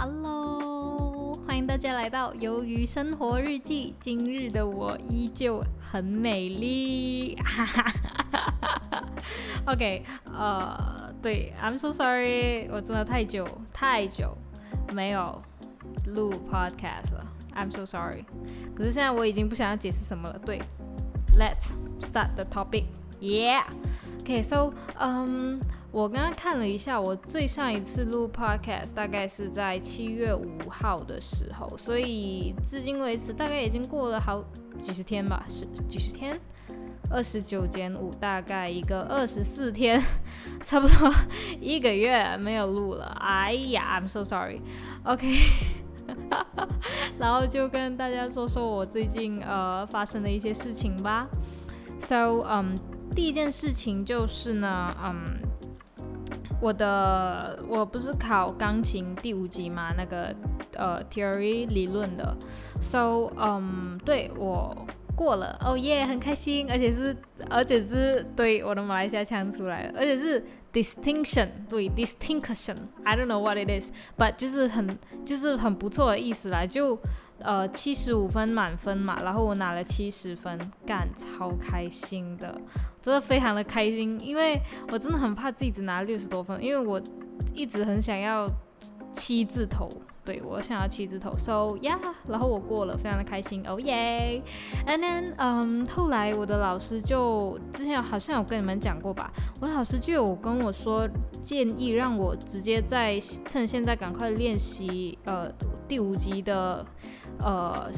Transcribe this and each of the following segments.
Hello，欢迎大家来到《鱿鱼生活日记》。今日的我依旧很美丽。哈哈哈 OK，呃，对，I'm so sorry，我真的太久太久没有录 Podcast 了，I'm so sorry。可是现在我已经不想要解释什么了。对，Let's start the topic。Yeah。OK，so，嗯。我刚刚看了一下，我最上一次录 podcast 大概是在七月五号的时候，所以至今为止大概已经过了好几十天吧，是几十天，二十九减五，大概一个二十四天，差不多一个月没有录了。哎呀，I'm so sorry。OK，然后就跟大家说说我最近呃发生的一些事情吧。So，嗯，第一件事情就是呢，嗯。我的我不是考钢琴第五级嘛，那个呃 theory 理论的，so 嗯，对我过了，哦耶，很开心，而且是而且是对我的马来西亚腔出来了，而且是 distinction，对 distinction，I don't know what it is，but 就是很就是很不错的意思啦，就。呃，七十五分满分嘛，然后我拿了七十分，干，超开心的，真的非常的开心，因为我真的很怕自己只拿六十多分，因为我一直很想要七字头，对我想要七字头，so yeah，然后我过了，非常的开心，oh yeah，and then，嗯，后来我的老师就之前好像有跟你们讲过吧，我的老师就有跟我说建议让我直接在趁现在赶快练习，呃，第五级的。呃，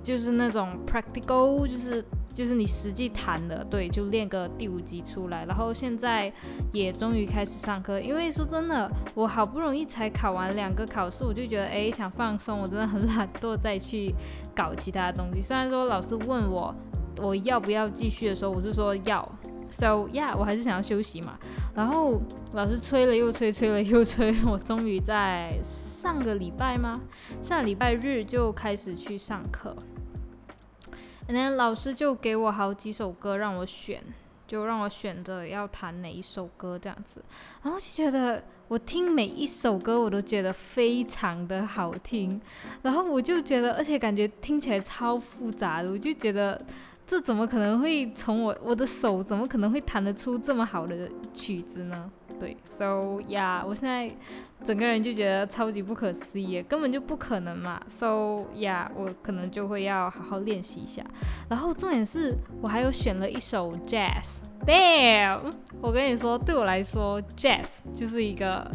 就是那种 practical，就是就是你实际弹的，对，就练个第五级出来。然后现在也终于开始上课，因为说真的，我好不容易才考完两个考试，我就觉得哎想放松，我真的很懒惰再去搞其他东西。虽然说老师问我我要不要继续的时候，我是说要。So yeah，我还是想要休息嘛。然后老师催了又催，催了又催，我终于在上个礼拜吗？上个礼拜日就开始去上课。And then 老师就给我好几首歌让我选，就让我选择要弹哪一首歌这样子。然后就觉得我听每一首歌我都觉得非常的好听。然后我就觉得，而且感觉听起来超复杂的，我就觉得。这怎么可能会从我我的手怎么可能会弹得出这么好的曲子呢？对，so yeah，我现在整个人就觉得超级不可思议，根本就不可能嘛。so yeah，我可能就会要好好练习一下。然后重点是我还有选了一首 jazz，damn，我跟你说，对我来说 jazz 就是一个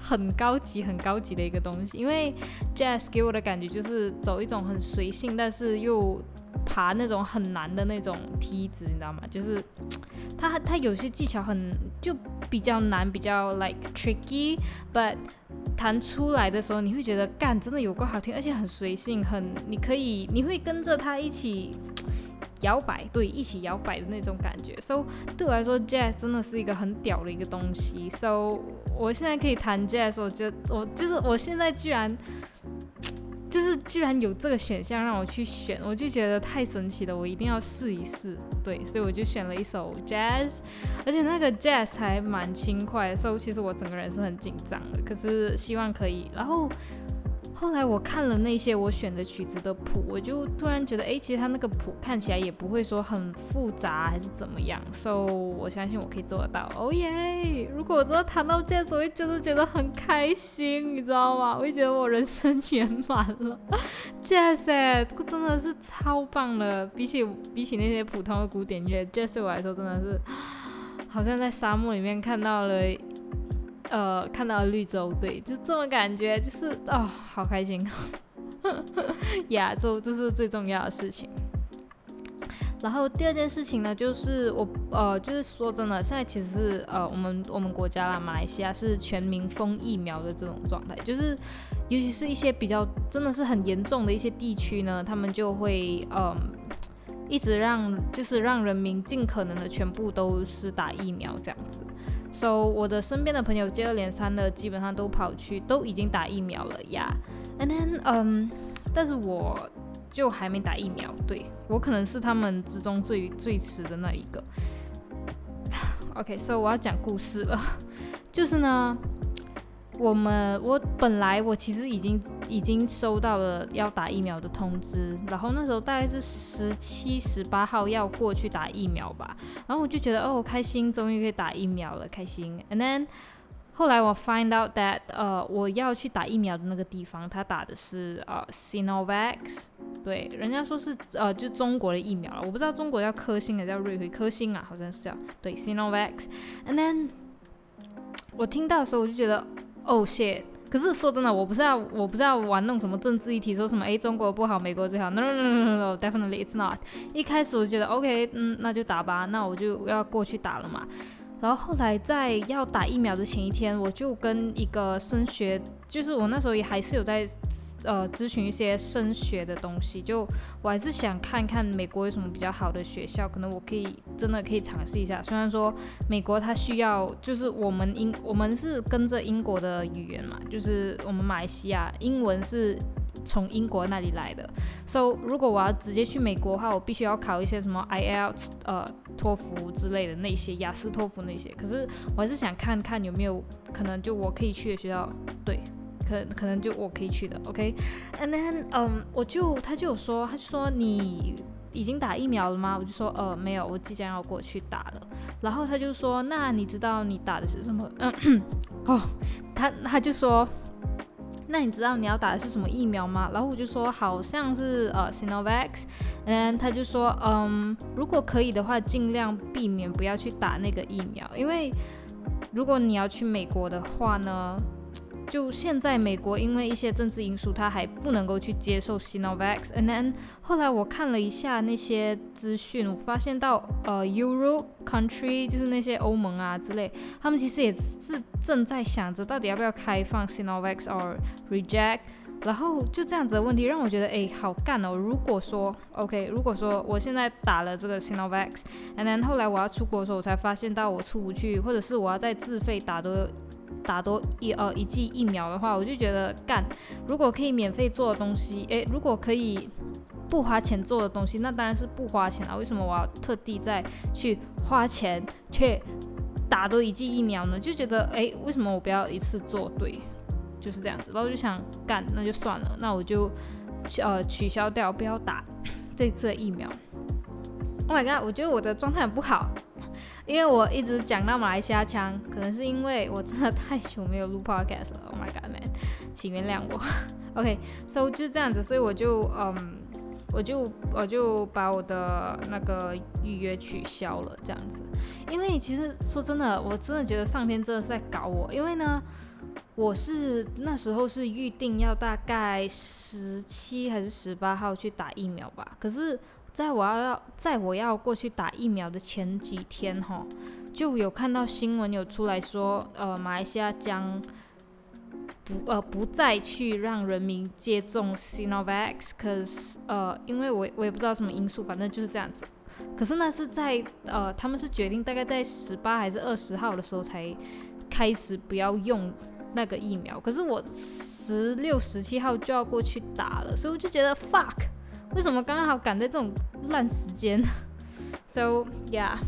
很高级很高级的一个东西，因为 jazz 给我的感觉就是走一种很随性，但是又爬那种很难的那种梯子，你知道吗？就是它它有些技巧很就比较难，比较 like tricky，but 弹出来的时候你会觉得干真的有够好听，而且很随性，很你可以你会跟着它一起摇摆，对，一起摇摆的那种感觉。So 对我来说，jazz 真的是一个很屌的一个东西。So 我现在可以弹 jazz，我觉得我就是我现在居然。就是居然有这个选项让我去选，我就觉得太神奇了，我一定要试一试。对，所以我就选了一首 jazz，而且那个 jazz 还蛮轻快，所以其实我整个人是很紧张的，可是希望可以。然后。后来我看了那些我选的曲子的谱，我就突然觉得，哎，其实它那个谱看起来也不会说很复杂还是怎么样，so 我相信我可以做得到。哦耶！如果我真的弹到这我会真的觉得很开心，你知道吗？我会觉得我人生圆满了。Jazz，这个真的是超棒的，比起比起那些普通的古典乐，Jazz 对我来说真的是好像在沙漠里面看到了。呃，看到绿洲，对，就这种感觉，就是哦，好开心，呀，这这是最重要的事情。然后第二件事情呢，就是我呃，就是说真的，现在其实是呃，我们我们国家啦，马来西亚是全民封疫苗的这种状态，就是尤其是一些比较真的是很严重的一些地区呢，他们就会嗯，一直让就是让人民尽可能的全部都是打疫苗这样子。So 我的身边的朋友接二连三的基本上都跑去都已经打疫苗了呀，And then 嗯，但是我就还没打疫苗，对我可能是他们之中最最迟的那一个。OK，So 我要讲故事了，就是呢，我们我本来我其实已经已经收到了要打疫苗的通知，然后那时候大概是十七、十八号要过去打疫苗吧，然后我就觉得哦开心，终于可以打疫苗了，开心。And then 后来我 find out that 呃我要去打疫苗的那个地方，他打的是呃 Sinovac，对，人家说是呃就中国的疫苗了，我不知道中国叫科兴还是叫瑞辉，科兴啊好像是叫对 Sinovac。And then 我听到的时候我就觉得。Oh，shit！可是说真的，我不是要，我不是要玩弄什么政治议题，说什么诶中国不好，美国最好。No no no no no definitely it's not。一开始我就觉得 OK，嗯，那就打吧，那我就要过去打了嘛。然后后来在要打疫苗的前一天，我就跟一个升学，就是我那时候也还是有在。呃，咨询一些升学的东西，就我还是想看看美国有什么比较好的学校，可能我可以真的可以尝试一下。虽然说美国它需要，就是我们英我们是跟着英国的语言嘛，就是我们马来西亚英文是从英国那里来的。So 如果我要直接去美国的话，我必须要考一些什么 iel 呃托福之类的那些雅思托福那些。可是我还是想看看有没有可能就我可以去的学校，对。可可能就我可以去的，OK，and then，嗯，我就他就说，他就说你已经打疫苗了吗？我就说呃没有，我即将要过去打了。然后他就说，那你知道你打的是什么？嗯，哦，他他就说，那你知道你要打的是什么疫苗吗？然后我就说好像是呃 Sinovac，and 他就说，嗯，如果可以的话，尽量避免不要去打那个疫苗，因为如果你要去美国的话呢。就现在，美国因为一些政治因素，他还不能够去接受 Sinovac。And then 后来我看了一下那些资讯，我发现到呃，Euro country 就是那些欧盟啊之类，他们其实也是正在想着到底要不要开放 Sinovac or reject。然后就这样子的问题让我觉得，哎，好干哦。如果说 OK，如果说我现在打了这个 Sinovac，And then 后来我要出国的时候，我才发现到我出不去，或者是我要再自费打的。打多一呃一剂疫苗的话，我就觉得干。如果可以免费做的东西，诶，如果可以不花钱做的东西，那当然是不花钱啊。为什么我要特地再去花钱去打多一剂疫苗呢？就觉得诶，为什么我不要一次做对？就是这样子。然后就想干，那就算了，那我就呃取消掉，不要打这次的疫苗。Oh my god，我觉得我的状态很不好。因为我一直讲到马来西亚腔，可能是因为我真的太久没有录 podcast 了。Oh my god man，请原谅我。OK，so 就这样子，所以我就嗯，我就我就把我的那个预约取消了，这样子。因为其实说真的，我真的觉得上天真的是在搞我。因为呢，我是那时候是预定要大概十七还是十八号去打疫苗吧，可是。在我要要在我要过去打疫苗的前几天，哈，就有看到新闻有出来说，呃，马来西亚将不呃不再去让人民接种 Sinovac，可是呃，因为我我也不知道什么因素，反正就是这样子。可是那是在呃，他们是决定大概在十八还是二十号的时候才开始不要用那个疫苗。可是我十六、十七号就要过去打了，所以我就觉得 fuck。为什么刚刚好赶在这种烂时间？So yeah，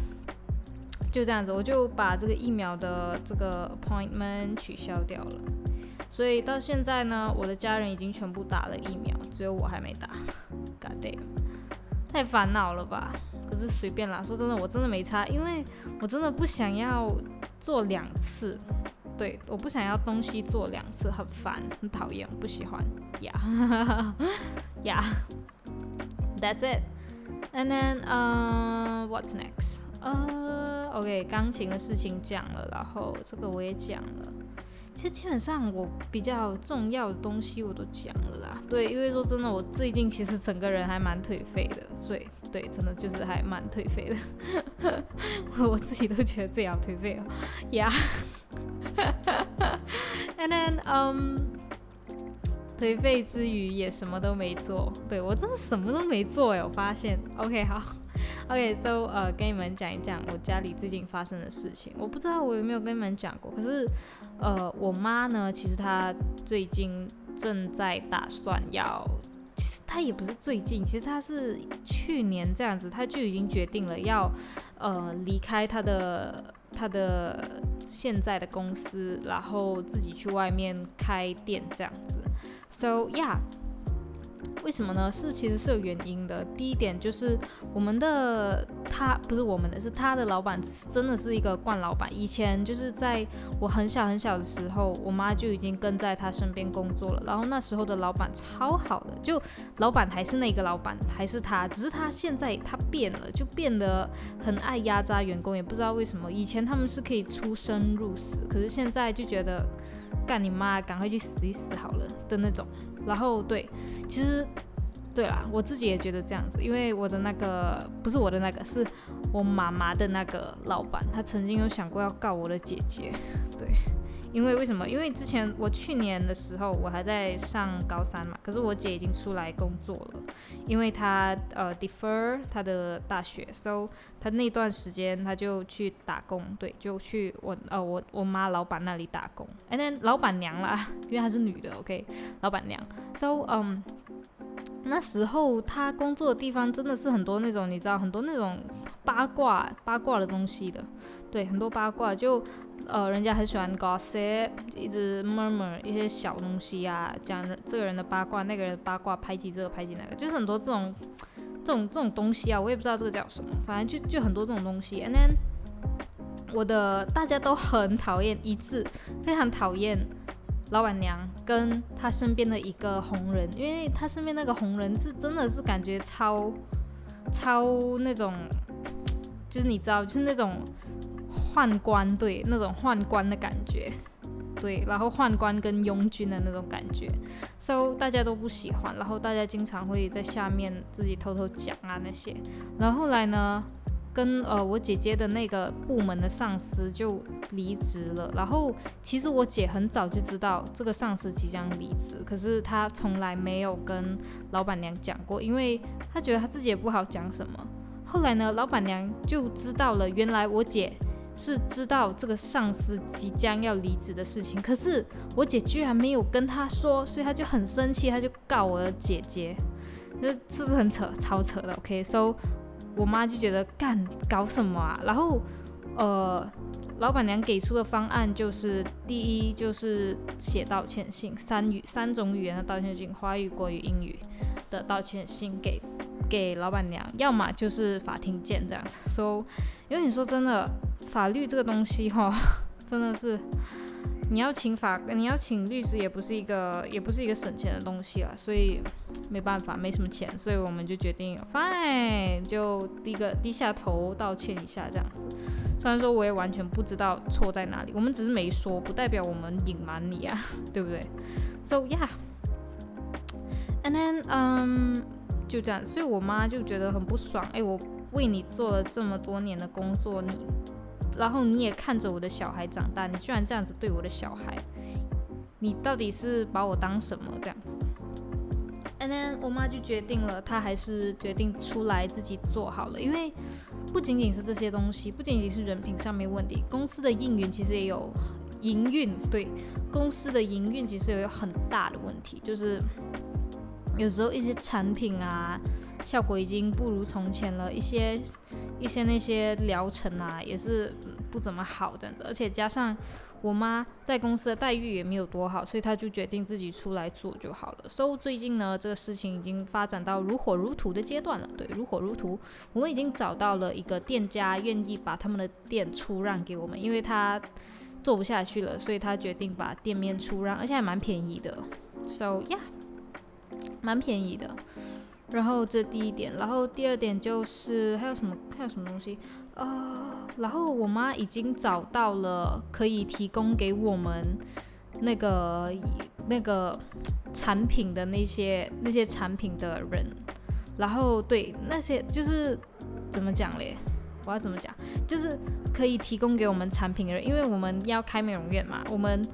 就这样子，我就把这个疫苗的这个 appointment 取消掉了。所以到现在呢，我的家人已经全部打了疫苗，只有我还没打。God damn，太烦恼了吧？可是随便啦，说真的，我真的没差，因为我真的不想要做两次。对，我不想要东西做两次，很烦，很讨厌，不喜欢。Yeah，yeah。That's it. And then, uh, what's next? Uh, okay, 钢琴的事情讲了，然后这个我也讲了。其实基本上我比较重要的东西我都讲了啦。对，因为说真的，我最近其实整个人还蛮颓废的。所以，对，真的就是还蛮颓废的。我自己都觉得自己好颓废哦。Yeah. And then, um. 颓废之余也什么都没做，对我真的什么都没做哎，我发现。OK，好，OK，So，呃，跟你们讲一讲我家里最近发生的事情。我不知道我有没有跟你们讲过，可是，呃，我妈呢，其实她最近正在打算要。其实她也不是最近，其实她是去年这样子，她就已经决定了要呃离开她的他的现在的公司，然后自己去外面开店这样子。So yeah。为什么呢？是其实是有原因的。第一点就是我们的他不是我们的，是他的老板真的是一个惯老板。以前就是在我很小很小的时候，我妈就已经跟在他身边工作了。然后那时候的老板超好的，就老板还是那个老板，还是他，只是他现在他变了，就变得很爱压榨员工，也不知道为什么。以前他们是可以出生入死，可是现在就觉得干你妈，赶快去死一死好了的那种。然后对，其实，对啦，我自己也觉得这样子，因为我的那个不是我的那个，是我妈妈的那个老板，他曾经有想过要告我的姐姐，对。因为为什么？因为之前我去年的时候，我还在上高三嘛，可是我姐已经出来工作了，因为她呃 defer 她的大学，so 她那段时间她就去打工，对，就去我呃我我妈老板那里打工，哎那老板娘啦，因为她是女的，OK，老板娘，so 嗯。那时候他工作的地方真的是很多那种，你知道很多那种八卦八卦的东西的，对，很多八卦就呃，人家很喜欢 gossip，一直 murmur 一些小东西啊，讲这个人的八卦，那个人八卦，排挤这个排挤那个，就是很多这种这种这种东西啊，我也不知道这个叫什么，反正就就很多这种东西。And then 我的大家都很讨厌一致，非常讨厌。老板娘跟他身边的一个红人，因为他身边那个红人是真的是感觉超超那种，就是你知道，就是那种宦官对那种宦官的感觉，对，然后宦官跟拥军的那种感觉，so 大家都不喜欢，然后大家经常会在下面自己偷偷讲啊那些，然后后来呢？跟呃我姐姐的那个部门的上司就离职了，然后其实我姐很早就知道这个上司即将离职，可是她从来没有跟老板娘讲过，因为她觉得她自己也不好讲什么。后来呢，老板娘就知道了，原来我姐是知道这个上司即将要离职的事情，可是我姐居然没有跟她说，所以她就很生气，她就告我的姐姐，这是不是很扯，超扯的？OK，so。我妈就觉得干搞什么啊？然后，呃，老板娘给出的方案就是，第一就是写道歉信，三语三种语言的道歉信，华语、国语、英语的道歉信给给老板娘，要么就是法庭见这样。说，因为你说真的，法律这个东西哈，真的是。你要请法，你要请律师也不是一个，也不是一个省钱的东西了，所以没办法，没什么钱，所以我们就决定，fine，就低个低下头道歉一下这样子。虽然说我也完全不知道错在哪里，我们只是没说，不代表我们隐瞒你啊，对不对？So yeah，and then，嗯，就这样，所以我妈就觉得很不爽，哎，我为你做了这么多年的工作，你。然后你也看着我的小孩长大，你居然这样子对我的小孩，你到底是把我当什么这样子？And then 我妈就决定了，她还是决定出来自己做好了，因为不仅仅是这些东西，不仅仅是人品上面问题，公司的营运其实也有营运，对公司的营运其实也有很大的问题，就是有时候一些产品啊，效果已经不如从前了，一些。一些那些疗程啊，也是不怎么好这样子，而且加上我妈在公司的待遇也没有多好，所以她就决定自己出来做就好了。所以最近呢，这个事情已经发展到如火如荼的阶段了。对，如火如荼，我们已经找到了一个店家愿意把他们的店出让给我们，因为他做不下去了，所以他决定把店面出让，而且还蛮便宜的。So yeah，蛮便宜的。然后这第一点，然后第二点就是还有什么还有什么东西，呃，然后我妈已经找到了可以提供给我们那个那个产品的那些那些产品的人，然后对那些就是怎么讲嘞？我要怎么讲？就是可以提供给我们产品的人，因为我们要开美容院嘛，我们。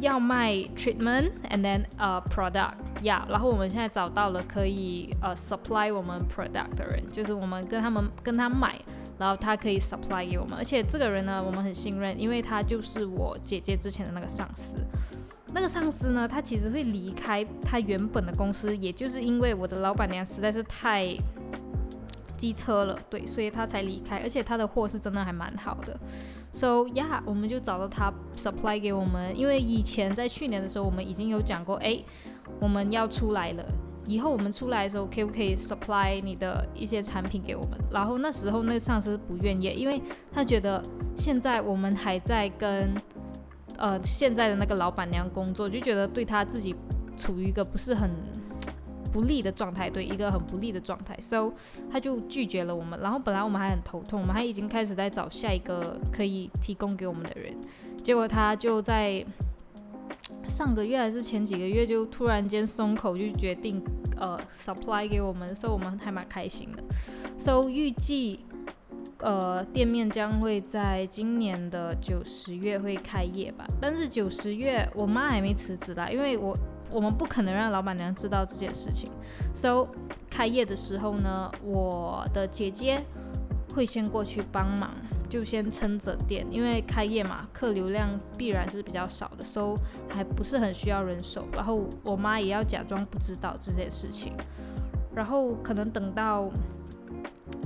要卖 treatment and then 呃 product，yeah，然后我们现在找到了可以呃 supply 我们 product 的人，就是我们跟他们跟他买，然后他可以 supply 给我们，而且这个人呢我们很信任，因为他就是我姐姐之前的那个上司，那个上司呢，他其实会离开他原本的公司，也就是因为我的老板娘实在是太机车了，对，所以他才离开。而且他的货是真的还蛮好的，so yeah，我们就找到他 supply 给我们。因为以前在去年的时候，我们已经有讲过，哎，我们要出来了，以后我们出来的时候，可不可以 supply 你的一些产品给我们？然后那时候那上司不愿意，因为他觉得现在我们还在跟。呃，现在的那个老板娘工作就觉得对他自己处于一个不是很不利的状态，对一个很不利的状态，so 他就拒绝了我们。然后本来我们还很头痛，我们还已经开始在找下一个可以提供给我们的人，结果他就在上个月还是前几个月就突然间松口，就决定呃 supply 给我们，所以我们还蛮开心的。so 预计。呃，店面将会在今年的九十月会开业吧，但是九十月我妈还没辞职啦，因为我我们不可能让老板娘知道这件事情。So 开业的时候呢，我的姐姐会先过去帮忙，就先撑着店，因为开业嘛，客流量必然是比较少的，So 还不是很需要人手。然后我妈也要假装不知道这件事情，然后可能等到。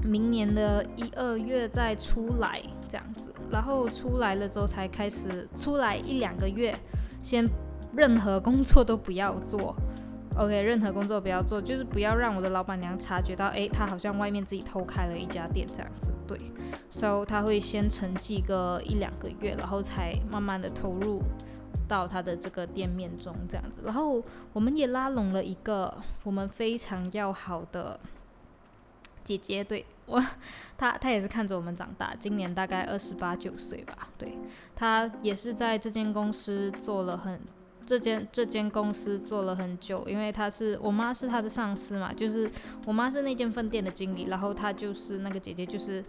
明年的一二月再出来这样子，然后出来了之后才开始出来一两个月，先任何工作都不要做，OK，任何工作不要做，就是不要让我的老板娘察觉到，哎，他好像外面自己偷开了一家店这样子，对，So 他会先沉寂个一两个月，然后才慢慢的投入到他的这个店面中这样子，然后我们也拉拢了一个我们非常要好的。姐姐对我，她她也是看着我们长大，今年大概二十八九岁吧。对，她也是在这间公司做了很，这间这间公司做了很久，因为她是我妈是她的上司嘛，就是我妈是那间分店的经理，然后她就是那个姐姐就是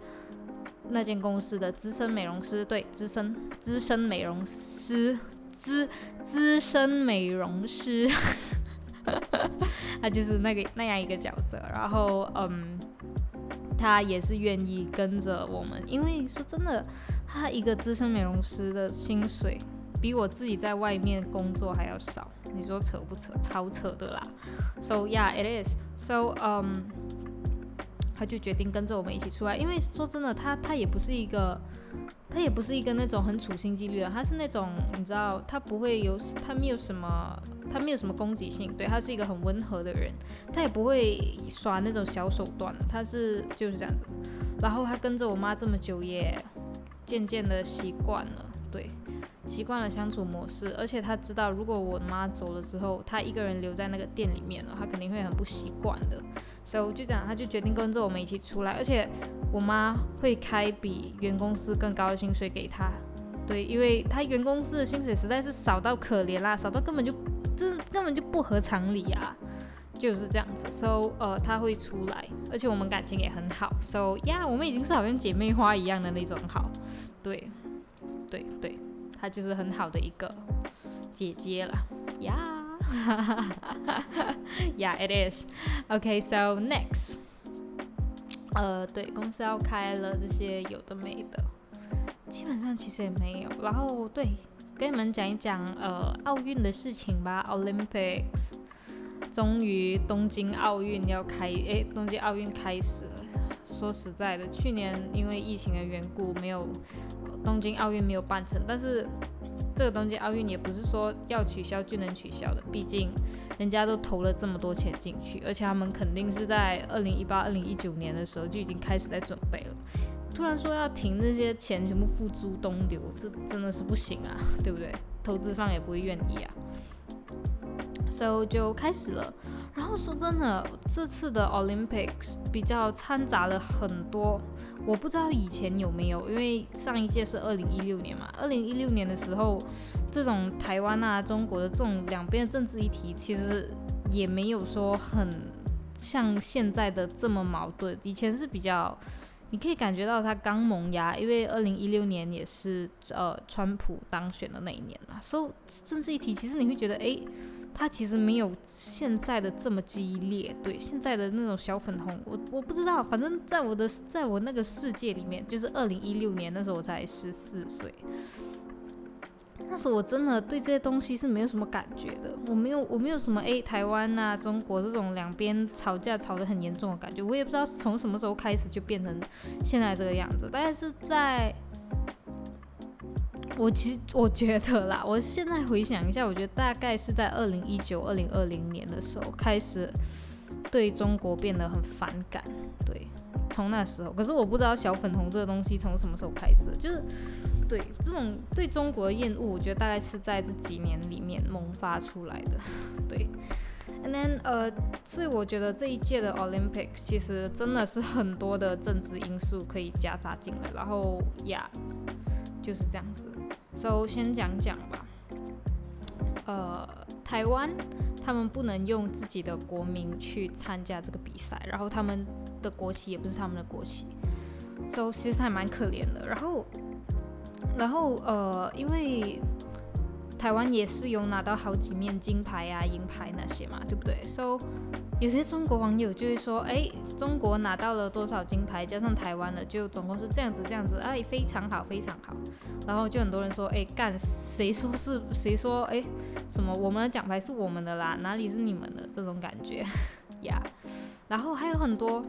那间公司的资深美容师，对，资深资深美容师，资资深美容师，她就是那个那样一个角色，然后嗯。他也是愿意跟着我们，因为说真的，他一个资深美容师的薪水比我自己在外面工作还要少，你说扯不扯？超扯的啦！So yeah, it is. So um，他就决定跟着我们一起出来，因为说真的，他他也不是一个。他也不是一个那种很处心积虑的，他是那种你知道，他不会有，他没有什么，他没有什么攻击性，对他是一个很温和的人，他也不会耍那种小手段的，他是就是这样子。然后他跟着我妈这么久，也渐渐的习惯了，对，习惯了相处模式，而且他知道，如果我妈走了之后，他一个人留在那个店里面了，他肯定会很不习惯的。所以就这样，他就决定跟着我们一起出来，而且我妈会开比原公司更高的薪水给他，对，因为他原公司的薪水实在是少到可怜啦，少到根本就这根本就不合常理啊，就是这样子。So 呃，他会出来，而且我们感情也很好。So 呀，我们已经是好像姐妹花一样的那种好，对，对对，她就是很好的一个姐姐了呀。Yeah, it is，OK，so next. 呃，对，公司要开了，这些有的没的，基本上其实也没有。然后，对，跟你们讲一讲呃奥运的事情吧。Olympics，终于东京奥运要开，诶，东京奥运开始了。说实在的，去年因为疫情的缘故，没有东京奥运没有办成，但是。这个东京奥运也不是说要取消就能取消的，毕竟人家都投了这么多钱进去，而且他们肯定是在二零一八、二零一九年的时候就已经开始在准备了。突然说要停那些钱全部付诸东流，这真的是不行啊，对不对？投资方也不会愿意啊。So 就开始了。然后说真的，这次的 Olympics 比较掺杂了很多，我不知道以前有没有，因为上一届是二零一六年嘛。二零一六年的时候，这种台湾啊、中国的这种两边的政治议题，其实也没有说很像现在的这么矛盾。以前是比较，你可以感觉到它刚萌芽，因为二零一六年也是呃川普当选的那一年嘛，所以政治议题其实你会觉得，哎。它其实没有现在的这么激烈，对现在的那种小粉红，我我不知道，反正在我的在我那个世界里面，就是二零一六年那时候我才十四岁，那时候我真的对这些东西是没有什么感觉的，我没有我没有什么诶，台湾呐中国这种两边吵架吵得很严重的感觉，我也不知道从什么时候开始就变成现在这个样子，大概是在。我其实我觉得啦，我现在回想一下，我觉得大概是在二零一九、二零二零年的时候开始对中国变得很反感。对，从那时候，可是我不知道小粉红这个东西从什么时候开始，就是对这种对中国的厌恶，我觉得大概是在这几年里面萌发出来的。对，and then 呃，所以我觉得这一届的 Olympic 其实真的是很多的政治因素可以夹杂进来，然后呀，就是这样子。首先讲讲吧，呃，台湾他们不能用自己的国民去参加这个比赛，然后他们的国旗也不是他们的国旗，，so 其实还蛮可怜的。然后，然后呃，因为。台湾也是有拿到好几面金牌啊、银牌那些嘛，对不对？So 有些中国网友就会说，哎，中国拿到了多少金牌，加上台湾的，就总共是这样子、这样子，哎，非常好，非常好。然后就很多人说，哎，干，谁说是？谁说？哎，什么？我们的奖牌是我们的啦，哪里是你们的？这种感觉呀。然后还有很多。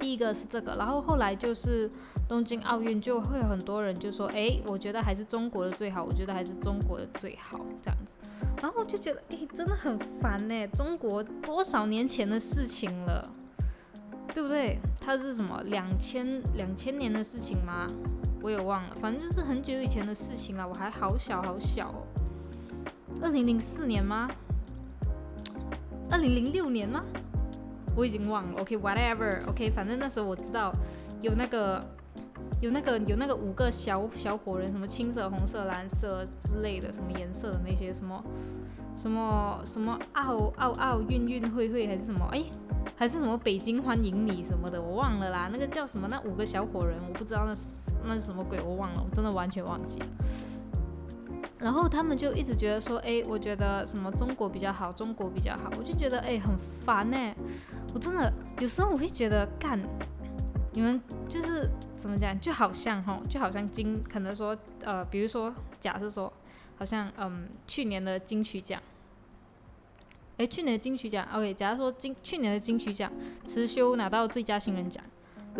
第一个是这个，然后后来就是东京奥运，就会有很多人就说，哎，我觉得还是中国的最好，我觉得还是中国的最好这样子，然后就觉得，哎，真的很烦呢，中国多少年前的事情了，对不对？它是什么两千两千年的事情吗？我也忘了，反正就是很久以前的事情了，我还好小好小哦，二零零四年吗？二零零六年吗？我已经忘了，OK，whatever，OK，反正那时候我知道有那个有那个有那个五个小小火人，什么青色、红色、蓝色之类的，什么颜色的那些什么什么什么奥奥奥运运会会还是什么，哎，还是什么北京欢迎你什么的，我忘了啦，那个叫什么？那五个小火人，我不知道那那是什么鬼，我忘了，我真的完全忘记了。然后他们就一直觉得说，哎，我觉得什么中国比较好，中国比较好，我就觉得哎很烦呢。我真的有时候我会觉得干，你们就是怎么讲，就好像哈，就好像金可能说呃，比如说假设说，好像嗯去年的金曲奖，哎去年的金曲奖，OK，假如说金去年的金曲奖，辞修拿到最佳新人奖。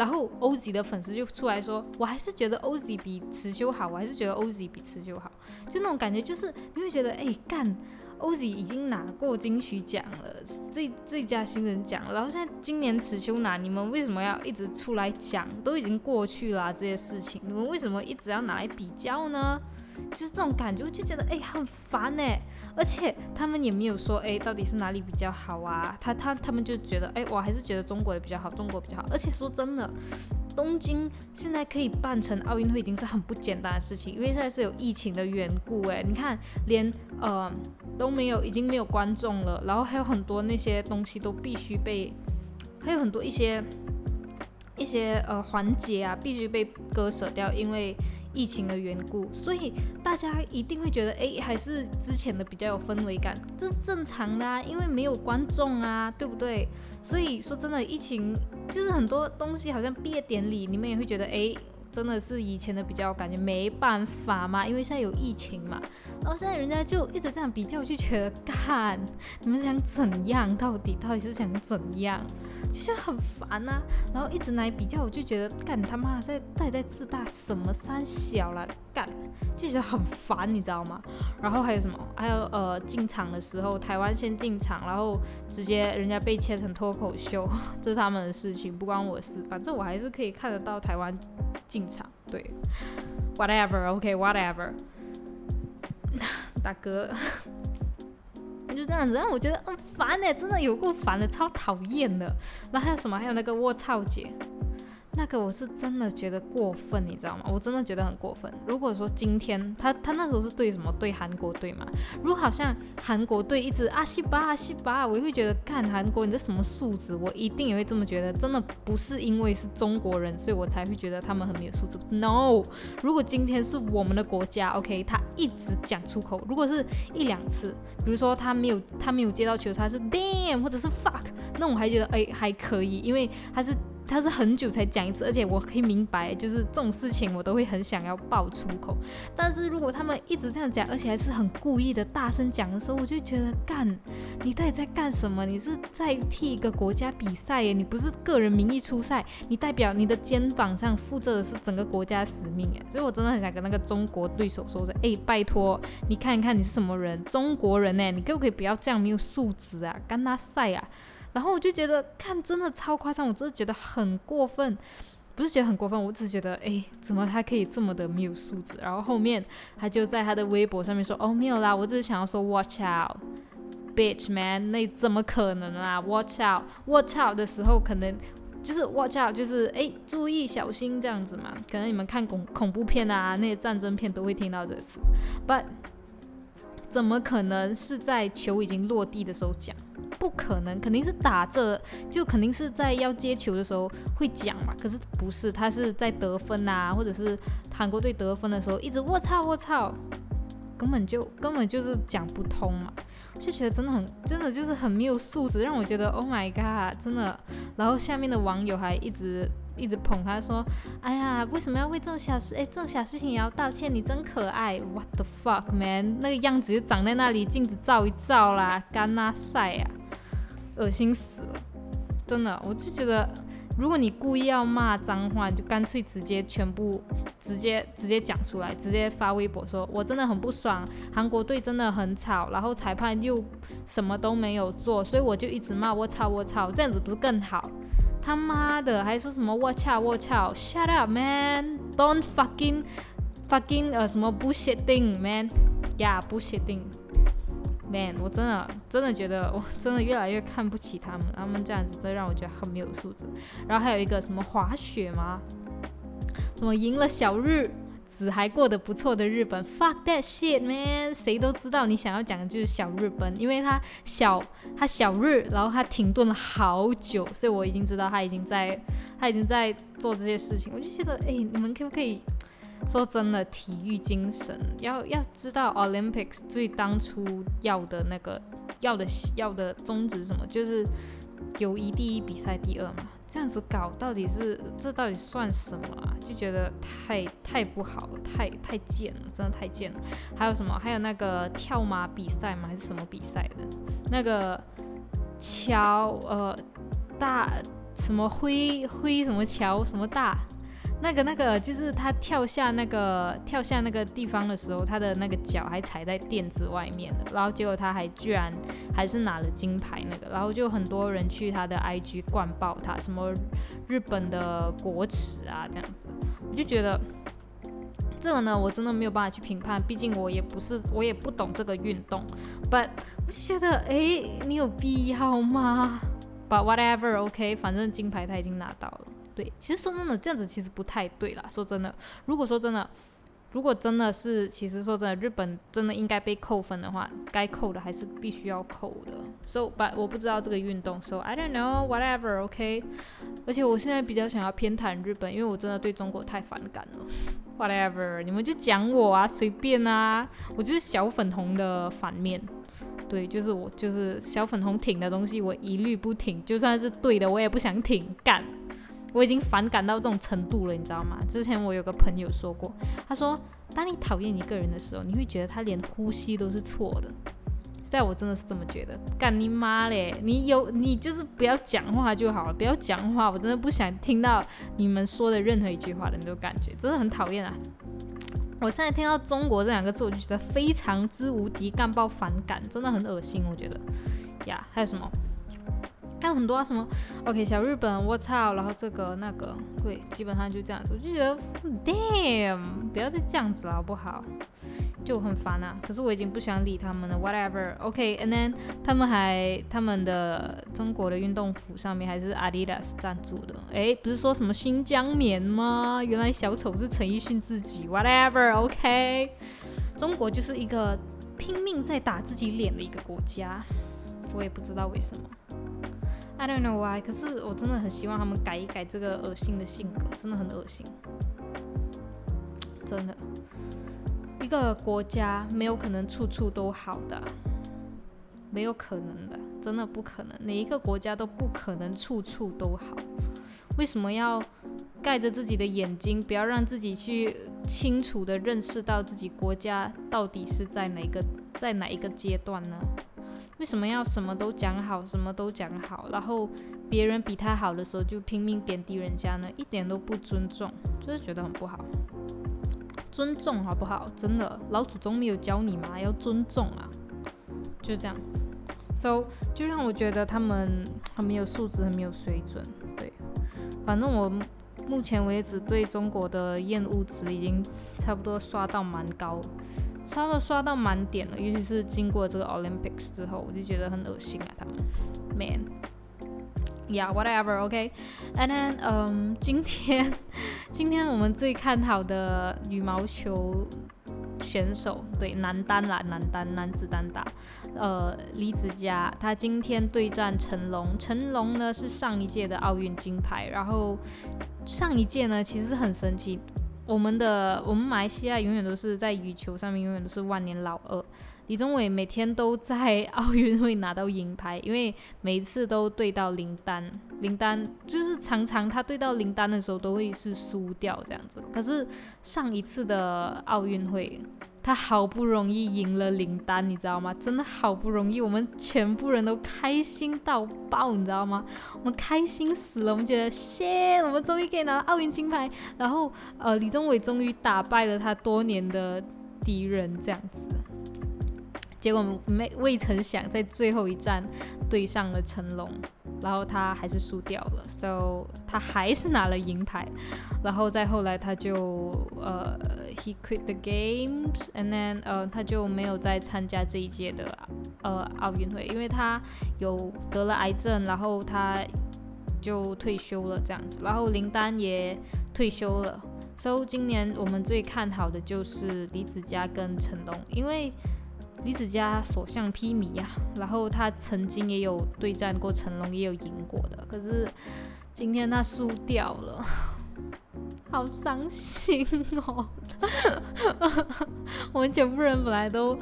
然后欧 z 的粉丝就出来说，我还是觉得欧 z 比池修好，我还是觉得欧 z 比池修好，就那种感觉，就是你会觉得，哎，干，OZ 已经拿过金曲奖了，最最佳新人奖，然后现在今年池修拿，你们为什么要一直出来讲？都已经过去了这些事情，你们为什么一直要拿来比较呢？就是这种感觉，我就觉得哎很烦哎，而且他们也没有说哎到底是哪里比较好啊，他他他们就觉得哎我还是觉得中国的比较好，中国比较好。而且说真的，东京现在可以办成奥运会已经是很不简单的事情，因为现在是有疫情的缘故哎，你看连呃都没有，已经没有观众了，然后还有很多那些东西都必须被，还有很多一些一些呃环节啊必须被割舍掉，因为。疫情的缘故，所以大家一定会觉得，哎，还是之前的比较有氛围感，这是正常的啊，因为没有观众啊，对不对？所以说真的，疫情就是很多东西，好像毕业典礼，你们也会觉得，哎。真的是以前的比较，感觉没办法嘛，因为现在有疫情嘛。然后现在人家就一直这样比较，就觉得干，你们想怎样？到底到底是想怎样？就是很烦呐。然后一直来比较，我就觉得干他妈在到底在自大什么三小了？干就觉得很烦，你知道吗？然后还有什么？还有呃进场的时候，台湾先进场，然后直接人家被切成脱口秀，这是他们的事情，不关我事。反正我还是可以看得到台湾进。进场对，whatever，OK，whatever，大哥，就这样子，让我觉得很烦哎，真的有够烦的，超讨厌的。然后还有什么？还有那个卧槽姐。那个我是真的觉得过分，你知道吗？我真的觉得很过分。如果说今天他他那时候是对什么对韩国队嘛？如果好像韩国队一直阿西巴阿西巴，我会觉得看韩国你这什么素质，我一定也会这么觉得。真的不是因为是中国人，所以我才会觉得他们很没有素质。No，如果今天是我们的国家，OK，他一直讲出口，如果是一两次，比如说他没有他没有接到球，他是 damn 或者是 fuck，那我还觉得哎还可以，因为他是。他是很久才讲一次，而且我可以明白，就是这种事情我都会很想要爆粗口。但是如果他们一直这样讲，而且还是很故意的大声讲的时候，我就觉得干，你到底在干什么？你是在替一个国家比赛耶，你不是个人名义出赛，你代表你的肩膀上负责的是整个国家使命哎，所以我真的很想跟那个中国对手说说，哎，拜托你看一看你是什么人，中国人呢？你可不可以不要这样没有素质啊，干他赛啊！然后我就觉得看真的超夸张，我真的觉得很过分，不是觉得很过分，我只是觉得哎，怎么他可以这么的没有素质？然后后面他就在他的微博上面说，哦没有啦，我只是想要说 watch out，bitch man，那怎么可能啊？watch out，watch out 的时候可能就是 watch out，就是哎注意小心这样子嘛。可能你们看恐恐怖片啊，那些战争片都会听到这个词，but 怎么可能是在球已经落地的时候讲？不可能，肯定是打着，就肯定是在要接球的时候会讲嘛。可是不是，他是在得分啊，或者是韩国队得分的时候一直我操我操，根本就根本就是讲不通嘛。就觉得真的很，真的就是很没有素质，让我觉得 Oh my God，真的。然后下面的网友还一直。一直捧他说：“哎呀，为什么要为这种小事？哎，这种小事情也要道歉？你真可爱！What the fuck, man？那个样子就长在那里，镜子照一照啦，干啦晒呀，恶心死了！真的，我就觉得，如果你故意要骂脏话，你就干脆直接全部直接直接讲出来，直接发微博说，我真的很不爽，韩国队真的很吵，然后裁判又什么都没有做，所以我就一直骂我操我操，这样子不是更好？”他妈的，还说什么 watch out watch out shut up man don't fucking fucking 呃什么 bullshitting man yeah bullshitting man 我真的真的觉得我真的越来越看不起他们，他们这样子真让我觉得很没有素质。然后还有一个什么滑雪吗？什么赢了小日？子还过得不错的日本，fuck that shit man，谁都知道你想要讲的就是小日本，因为他小他小日，然后他停顿了好久，所以我已经知道他已经在他已经在做这些事情，我就觉得哎，你们可不可以说真的体育精神，要要知道 Olympics 最当初要的那个要的要的宗旨什么，就是友谊第一，比赛第二嘛。这样子搞到底是这到底算什么啊？就觉得太太不好了，太太贱了，真的太贱了。还有什么？还有那个跳马比赛吗？还是什么比赛的？那个桥呃大什么灰灰什么桥什么大？那个那个就是他跳下那个跳下那个地方的时候，他的那个脚还踩在垫子外面的，然后结果他还居然还是拿了金牌那个，然后就很多人去他的 IG 灌爆他，什么日本的国耻啊这样子，我就觉得这个呢我真的没有办法去评判，毕竟我也不是我也不懂这个运动，But 我就觉得哎你有必要吗？But whatever，OK，反正金牌他已经拿到了。对，其实说真的，这样子其实不太对啦。说真的，如果说真的，如果真的是，其实说真的，日本真的应该被扣分的话，该扣的还是必须要扣的。So，but 我不知道这个运动，So I don't know，whatever，OK。而且我现在比较想要偏袒日本，因为我真的对中国太反感了。Whatever，你们就讲我啊，随便啊，我就是小粉红的反面。对，就是我，就是小粉红挺的东西，我一律不挺，就算是对的，我也不想挺，干。我已经反感到这种程度了，你知道吗？之前我有个朋友说过，他说，当你讨厌一个人的时候，你会觉得他连呼吸都是错的。现在我真的是这么觉得，干你妈嘞！你有你就是不要讲话就好了，不要讲话，我真的不想听到你们说的任何一句话的那种感觉，真的很讨厌啊！我现在听到“中国”这两个字，我就觉得非常之无敌干爆反感，真的很恶心，我觉得呀。还有什么？还有很多啊，什么 OK 小日本，我操，然后这个那个，对，基本上就这样子，我就觉得 Damn，不要再这样子了，好不好？就很烦啊。可是我已经不想理他们了，Whatever。OK，and then 他们还他们的中国的运动服上面还是 Adidas 赞助的，诶，不是说什么新疆棉吗？原来小丑是陈奕迅自己，Whatever。OK，中国就是一个拼命在打自己脸的一个国家，我也不知道为什么。I don't know why，可是我真的很希望他们改一改这个恶心的性格，真的很恶心，真的。一个国家没有可能处处都好的，没有可能的，真的不可能，哪一个国家都不可能处处都好。为什么要盖着自己的眼睛，不要让自己去清楚的认识到自己国家到底是在哪个在哪一个阶段呢？为什么要什么都讲好，什么都讲好，然后别人比他好的时候就拼命贬低人家呢？一点都不尊重，就是觉得很不好。尊重好不好？真的，老祖宗没有教你吗？要尊重啊，就这样子。So 就让我觉得他们很没有素质，很没有水准。对，反正我目前为止对中国的厌恶值已经差不多刷到蛮高，差不多刷到满点了。尤其是经过这个 Olympics 之后，我就觉得很恶心啊，他们，man。Yeah, whatever, OK. And then, 嗯，今天，今天我们最看好的羽毛球选手，对，男单啦，男单，男子单打，呃，李子嘉，他今天对战成龙。成龙呢是上一届的奥运金牌，然后上一届呢其实很神奇，我们的我们马来西亚永远都是在羽球上面永远都是万年老二。李宗伟每天都在奥运会拿到银牌，因为每一次都对到林丹，林丹就是常常他对到林丹的时候都会是输掉这样子。可是上一次的奥运会，他好不容易赢了林丹，你知道吗？真的好不容易，我们全部人都开心到爆，你知道吗？我们开心死了，我们觉得，谢，我们终于可以拿到奥运金牌。然后，呃，李宗伟终于打败了他多年的敌人，这样子。结果没未曾想，在最后一站对上了成龙，然后他还是输掉了，so 他还是拿了银牌，然后再后来他就呃，he quit the games，and then 呃，他就没有再参加这一届的呃奥运会，因为他有得了癌症，然后他就退休了这样子，然后林丹也退休了，so 今年我们最看好的就是李子嘉跟成龙，因为。李子嘉所向披靡呀，然后他曾经也有对战过成龙，也有赢过的，可是今天他输掉了，好伤心哦！我们全部人本来都，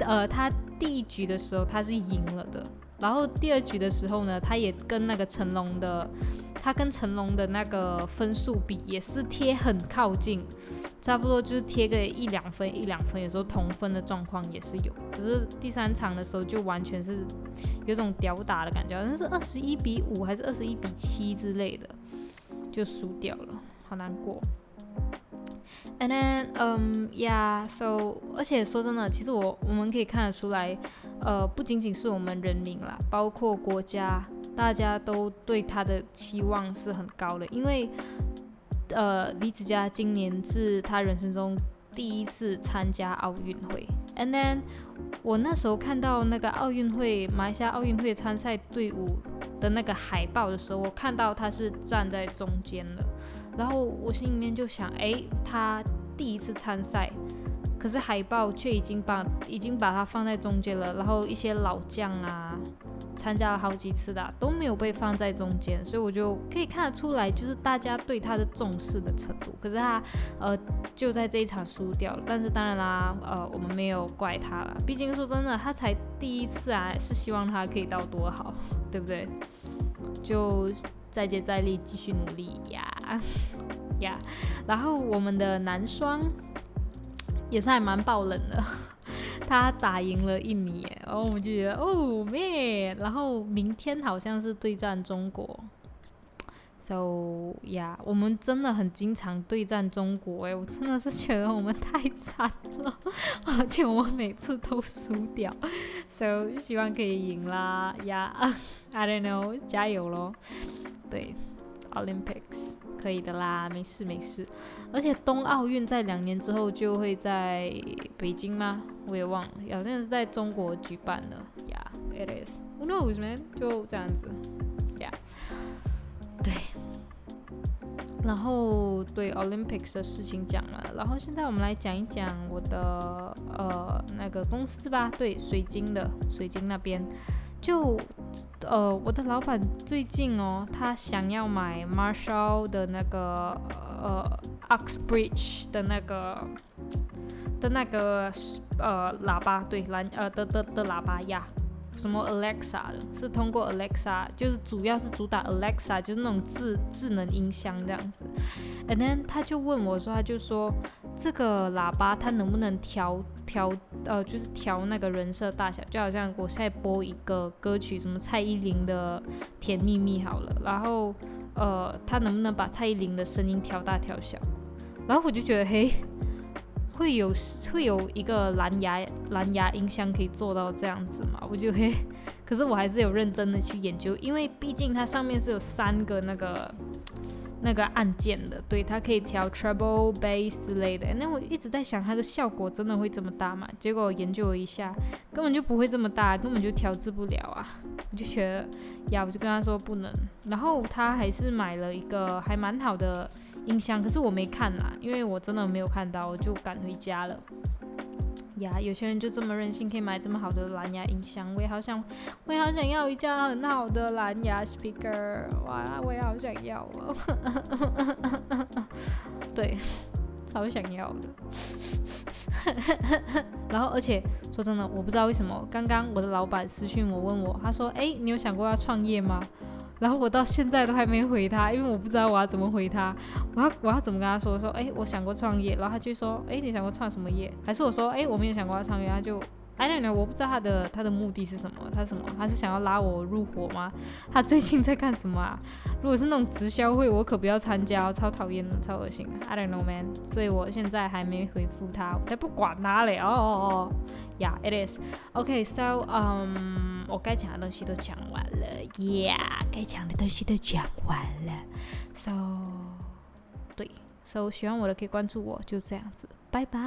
呃，他第一局的时候他是赢了的。然后第二局的时候呢，他也跟那个成龙的，他跟成龙的那个分数比也是贴很靠近，差不多就是贴个一两分一两分，有时候同分的状况也是有。只是第三场的时候就完全是有种屌打的感觉，好像是二十一比五还是二十一比七之类的，就输掉了，好难过。And then, um, yeah. So，而且说真的，其实我我们可以看得出来，呃，不仅仅是我们人民啦，包括国家，大家都对他的期望是很高的。因为，呃，李子嘉今年是他人生中第一次参加奥运会。And then，我那时候看到那个奥运会马来西亚奥运会参赛队伍的那个海报的时候，我看到他是站在中间的。然后我心里面就想，哎，他第一次参赛，可是海报却已经把已经把他放在中间了。然后一些老将啊，参加了好几次的都没有被放在中间，所以我就可以看得出来，就是大家对他的重视的程度。可是他，呃，就在这一场输掉了。但是当然啦，呃，我们没有怪他了，毕竟说真的，他才第一次啊，是希望他可以到多好，对不对？就。再接再厉，继续努力呀 呀！然后我们的男双也是还蛮爆冷的，他打赢了印尼，然后我们就觉得哦，man！然后明天好像是对战中国。So 呀，我们真的很经常对战中国哎，我真的是觉得我们太惨了，而且我们每次都输掉。So 希望可以赢啦呀！I don't know，加油咯！对，Olympics 可以的啦，没事没事。而且冬奥运在两年之后就会在北京吗？我也忘了，好像是在中国举办的。Yeah，it is。Who knows, man？就这样子。Yeah。对，然后对 Olympics 的事情讲了，然后现在我们来讲一讲我的呃那个公司吧，对，水晶的水晶那边，就呃我的老板最近哦，他想要买 Marshall 的那个呃 Oxbridge 的那个的那个呃喇叭，对蓝呃的的的喇叭呀。什么 Alexa 的，是通过 Alexa，就是主要是主打 Alexa，就是那种智智能音箱这样子。And then 他就问我说，他就说这个喇叭它能不能调调呃，就是调那个人设大小，就好像我现在播一个歌曲，什么蔡依林的《甜蜜蜜》好了，然后呃，它能不能把蔡依林的声音调大调小？然后我就觉得嘿。会有会有一个蓝牙蓝牙音箱可以做到这样子嘛？我就嘿，可是我还是有认真的去研究，因为毕竟它上面是有三个那个那个按键的，对，它可以调 treble bass 之类的。那我一直在想，它的效果真的会这么大吗？结果研究了一下，根本就不会这么大，根本就调制不了啊！我就觉得呀，我就跟他说不能，然后他还是买了一个还蛮好的。音箱，可是我没看啦，因为我真的没有看到，我就赶回家了。呀，有些人就这么任性，可以买这么好的蓝牙音箱，我也好想，我也好想要一架很好的蓝牙 speaker，哇，我也好想要哦。对，超想要的。然后，而且说真的，我不知道为什么，刚刚我的老板私讯我问我，他说：“哎，你有想过要创业吗？”然后我到现在都还没回他，因为我不知道我要怎么回他。我要我要怎么跟他说？说哎，我想过创业。然后他就说，哎，你想过创什么业？还是我说，哎，我没有想过要创业。他就。I don't know，我不知道他的他的目的是什么，他什么？他是想要拉我入伙吗？他最近在干什么啊？如果是那种直销会，我可不要参加，超讨厌的，超恶心。I don't know man，所以我现在还没回复他，我才不管他嘞。哦哦哦，Yeah，it is。OK，so，um,，我该讲的东西都讲完了，Yeah，该讲的东西都讲完了。So，对，So 喜欢我的可以关注我，就这样子，拜拜。